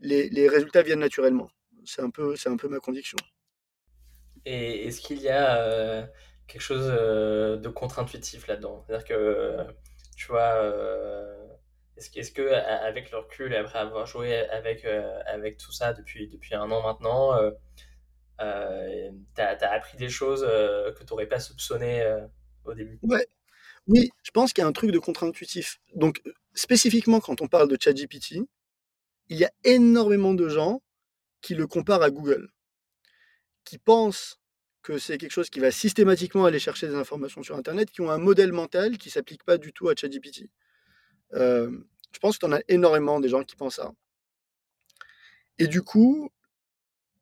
les, les, résultats viennent naturellement. C'est un peu, c'est un peu ma conviction. Et est-ce qu'il y a quelque chose de contre-intuitif là-dedans? C'est-à-dire que, tu vois, est-ce que, avec le recul, après avoir joué avec, euh, avec tout ça depuis, depuis un an maintenant, euh, euh tu as, appris des choses euh, que tu n'aurais pas soupçonné au début? Oui, je pense qu'il y a un truc de contre-intuitif. Donc, spécifiquement quand on parle de ChatGPT, il y a énormément de gens qui le comparent à Google, qui pensent que c'est quelque chose qui va systématiquement aller chercher des informations sur Internet, qui ont un modèle mental qui ne s'applique pas du tout à ChatGPT. Euh, je pense que tu en as énormément des gens qui pensent ça. Et du coup,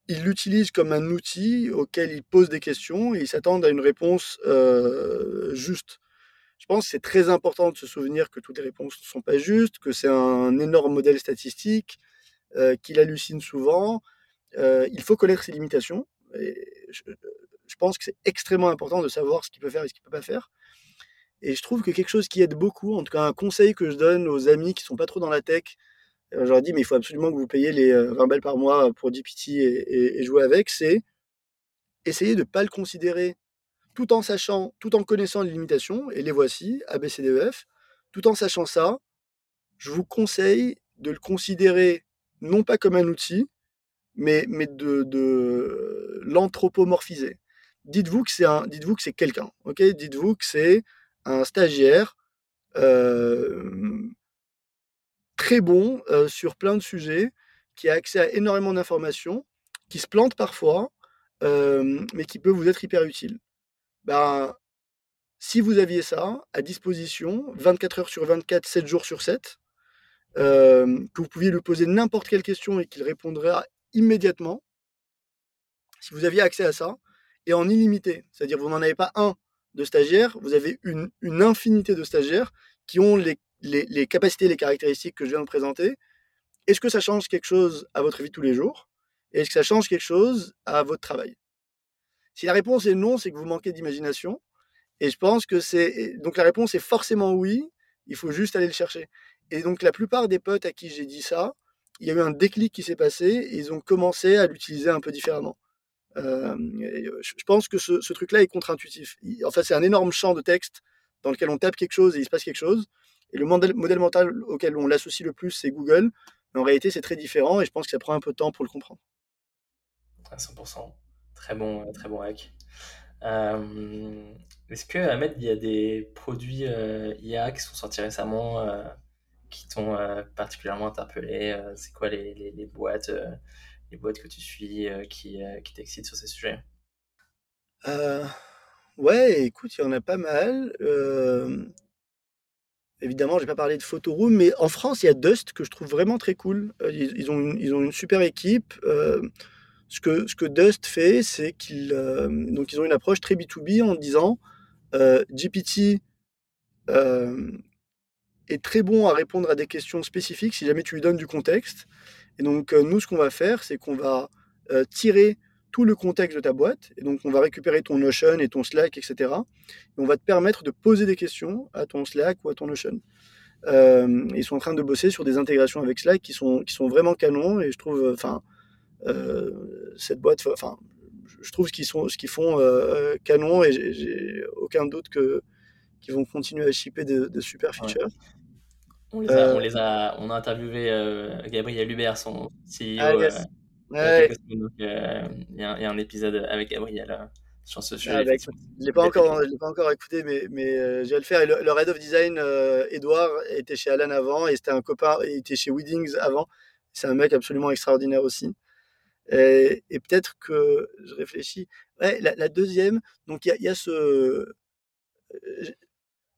ils l'utilisent comme un outil auquel ils posent des questions et ils s'attendent à une réponse euh, juste. Je pense que c'est très important de se souvenir que toutes les réponses ne sont pas justes, que c'est un énorme modèle statistique, euh, qu'il hallucine souvent. il faut connaître ses limitations. Je, pense que c'est extrêmement important de savoir ce qu'il peut faire et ce qu'il ne peut pas faire. Et je trouve que quelque chose qui aide beaucoup, en tout cas un conseil que je donne aux amis qui sont pas trop dans la tech, euh, je leur dis mais il faut absolument que vous payiez les 20 euh, balles par mois pour GPT et, jouer avec, c'est essayer de ne pas le considérer tout en sachant, tout en connaissant les limitations, et les voici, ABCDEF, tout en sachant ça, je vous conseille de le considérer non pas comme un outil, mais, mais de l'anthropomorphiser. Dites-vous que c'est un, dites-vous que c'est quelqu'un, ok? Dites-vous que c'est un stagiaire euh, très bon euh, sur plein de sujets, qui a accès à énormément d'informations, qui se plante parfois, euh, mais qui peut vous être hyper utile. Ben, si vous aviez ça à disposition, 24 heures sur 24, 7 jours sur 7, que vous pouviez lui poser n'importe quelle question et qu'il répondrait immédiatement, si vous aviez accès à ça, et en illimité, c'est-à-dire vous n'en avez pas un de stagiaires, vous avez une, infinité de stagiaires qui ont les, capacités, les caractéristiques que je viens de présenter. Est-ce que ça change quelque chose à votre vie tous les jours? Est-ce que ça change quelque chose à votre travail? Si la réponse est non, c'est que vous manquez d'imagination. Et je pense que c'est. Donc la réponse est forcément oui, il faut juste aller le chercher. Et donc la plupart des potes à qui j'ai dit ça, il y a eu un déclic qui s'est passé ils ont commencé à l'utiliser un peu différemment. Euh, je pense que ce, truc-là est contre-intuitif. Enfin, c'est un énorme champ de texte dans lequel on tape quelque chose et il se passe quelque chose. Et le modèle, mental auquel on l'associe le plus, c'est Google. Mais en réalité, c'est très différent et je pense que ça prend un peu de temps pour le comprendre. À 100%. Très bon, très bon hack. Euh, Est-ce que, Ahmed, il y a des produits euh, IA qui sont sortis récemment euh, qui t'ont euh, particulièrement interpellé C'est quoi les boîtes les boîtes que tu suis euh, qui, euh, qui t'excitent sur ces sujets? Euh, Ouais, écoute, il y en a pas mal. Évidemment, je vais pas parler de Photoroom, mais en France, il y a Dust que je trouve vraiment très cool. Ils, ont, une, ils ont une super équipe. ce, que, ce que Dust fait, c'est qu'ils ont une approche très B2B en disant GPT est très bon à répondre à des questions spécifiques si jamais tu lui donnes du contexte. Et donc, nous, ce qu'on va faire, c'est qu'on va tirer tout le contexte de ta boîte. Et donc, on va récupérer ton Notion et ton Slack, etc. Et on va te permettre de poser des questions à ton Slack ou à ton Notion. Euh, ils sont en train de bosser sur des intégrations avec Slack qui sont, qui sont vraiment canons. Et je trouve, enfin, euh, cette boîte, enfin, je trouve ce qu'ils font euh, canon et j'ai aucun doute que qu'ils vont continuer à shipper de, de super features. Ouais. On les a, on les a, on a interviewé euh, Gabriel Hubert, son CEO. Ah, yes. euh, ouais. donc, euh, il y, a un épisode avec Gabriel sur ce sujet. Ah, bah, je l'ai pas, encore, pas encore écouté, mais, mais euh, je vais le faire. Et le, le Head of Design, euh, Edouard, était chez Alan avant, et c'était un copain, il était chez Weedings avant. C'est un mec absolument extraordinaire aussi. Et, et peut-être que je réfléchis. Ouais, la, la deuxième, donc il y y a ce.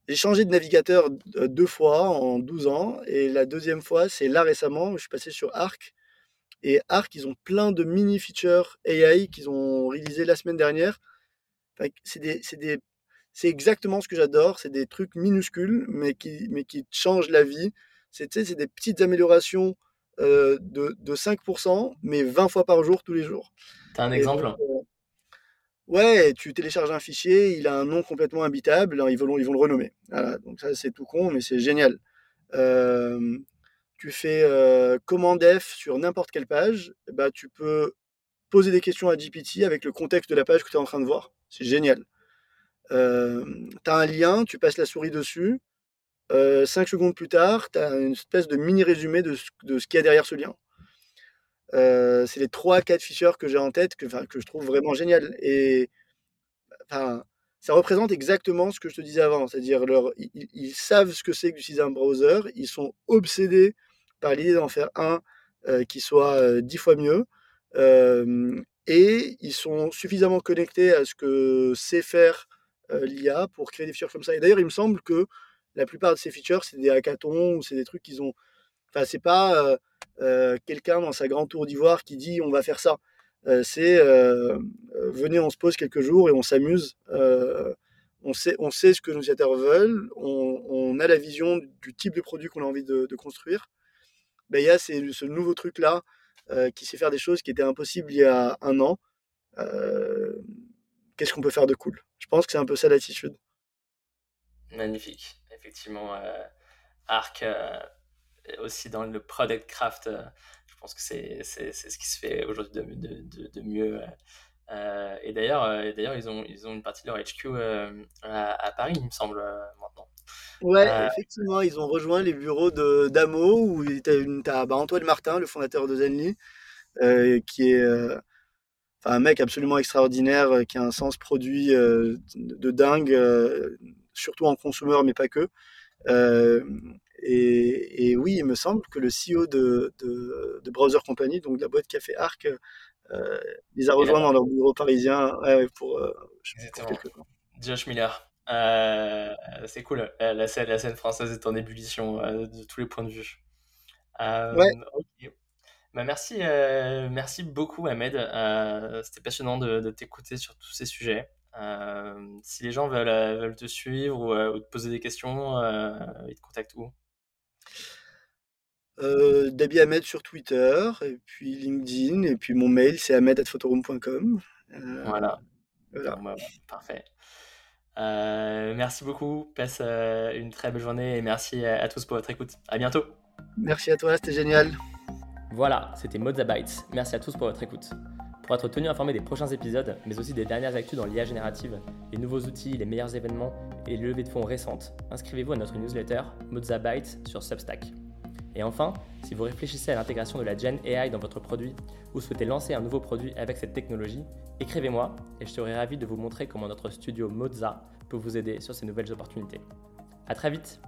J'ai changé de navigateur deux fois en 12 ans, et la deuxième fois, c'est là récemment, je suis passé sur Arc. Et Arc, ils ont plein de mini features AI qu'ils ont réalisé la semaine dernière. Enfin, c'est des, des, exactement ce que j'adore. C'est des trucs minuscules, mais qui, mais qui changent la vie. C'est des petites améliorations euh, de, de 5%, mais 20 fois par jour, tous les jours. T'as un exemple? donc, euh, Ouais, tu télécharges un fichier, il a un nom complètement imbitable, ils vont, ils vont le renommer. Voilà, donc ça c'est tout con, mais c'est génial. Tu fais euh, commande F sur n'importe quelle page, bah, tu peux poser des questions à GPT avec le contexte de la page que tu es en train de voir. C'est génial. Euh, tu as un lien, tu passes la souris dessus. Euh, cinq secondes plus tard, tu as une espèce de mini résumé de ce, de ce qu'il y a derrière ce lien. Euh, c'est les trois quatre features que j'ai en tête que, que je trouve vraiment génial et ça représente exactement ce que je te disais avant. C'est-à-dire leur ils, savent ce que c'est que d'utiliser un browser. Ils sont obsédés par l'idée d'en faire un euh, qui soit euh, dix fois mieux. Euh, et ils sont suffisamment connectés à ce que sait faire l'IA pour créer des features comme ça. Et d'ailleurs il me semble que la plupart de ces features c'est des hackathons ou c'est des trucs qu'ils ont c'est pas euh, quelqu'un dans sa grande tour d'ivoire qui dit on va faire ça. Euh, c'est euh, venez, on se pose quelques jours et on s'amuse. on, sait, on sait ce que nos utilisateurs veulent, on, a la vision du type de produit qu'on a envie de, construire. Ben, il y a ce nouveau truc-là qui sait faire des choses qui étaient impossibles il y a un an. Qu'est-ce qu'on peut faire de cool? Je pense que c'est un peu ça l'attitude. Magnifique, effectivement. Arc, aussi dans le product craft, euh, je pense que c'est ce qui se fait aujourd'hui de, de, de, de, mieux. et d'ailleurs, d'ailleurs ils, ont, ils ont une partie de leur HQ à, Paris, il me semble, maintenant. Ouais, effectivement, ils ont rejoint les bureaux de d'Amo où tu as, bah, Antoine Martin, le fondateur de Zenly, qui est un mec absolument extraordinaire, qui a un sens produit de, dingue, surtout en consommateur, mais pas que. Et, oui, il me semble que le CEO de, de, Browser Company, donc la boîte qui a fait Arc, euh, les a rejoints dans leur bureau parisien pour, euh, quelques temps. Josh Miller. Euh, c'est cool. La scène, la scène française est en ébullition de tous les points de vue. ouais. Bah merci, merci beaucoup Ahmed. C'était passionnant de, t'écouter sur tous ces sujets. si les gens veulent, veulent te suivre ou, te poser des questions, ils te contactent où? Euh, Dabi Ahmed sur Twitter, et puis LinkedIn, et puis mon mail c'est ahmed.photoroom.com. Euh, voilà. voilà. Bah, parfait. Euh, merci beaucoup, passe une très belle journée et merci à, tous pour votre écoute. À bientôt. Merci à toi, c'était génial. Voilà, c'était Mozabytes. Merci à tous pour votre écoute. Pour être tenu informé des prochains épisodes, mais aussi des dernières actus dans l'IA générative, les nouveaux outils, les meilleurs événements et les levées de fonds récentes, inscrivez-vous à notre newsletter Mozabytes sur Substack. Et enfin, si vous réfléchissez à l'intégration de la Gen AI dans votre produit ou souhaitez lancer un nouveau produit avec cette technologie, écrivez-moi et je serai ravi de vous montrer comment notre studio Moza peut vous aider sur ces nouvelles opportunités. A très vite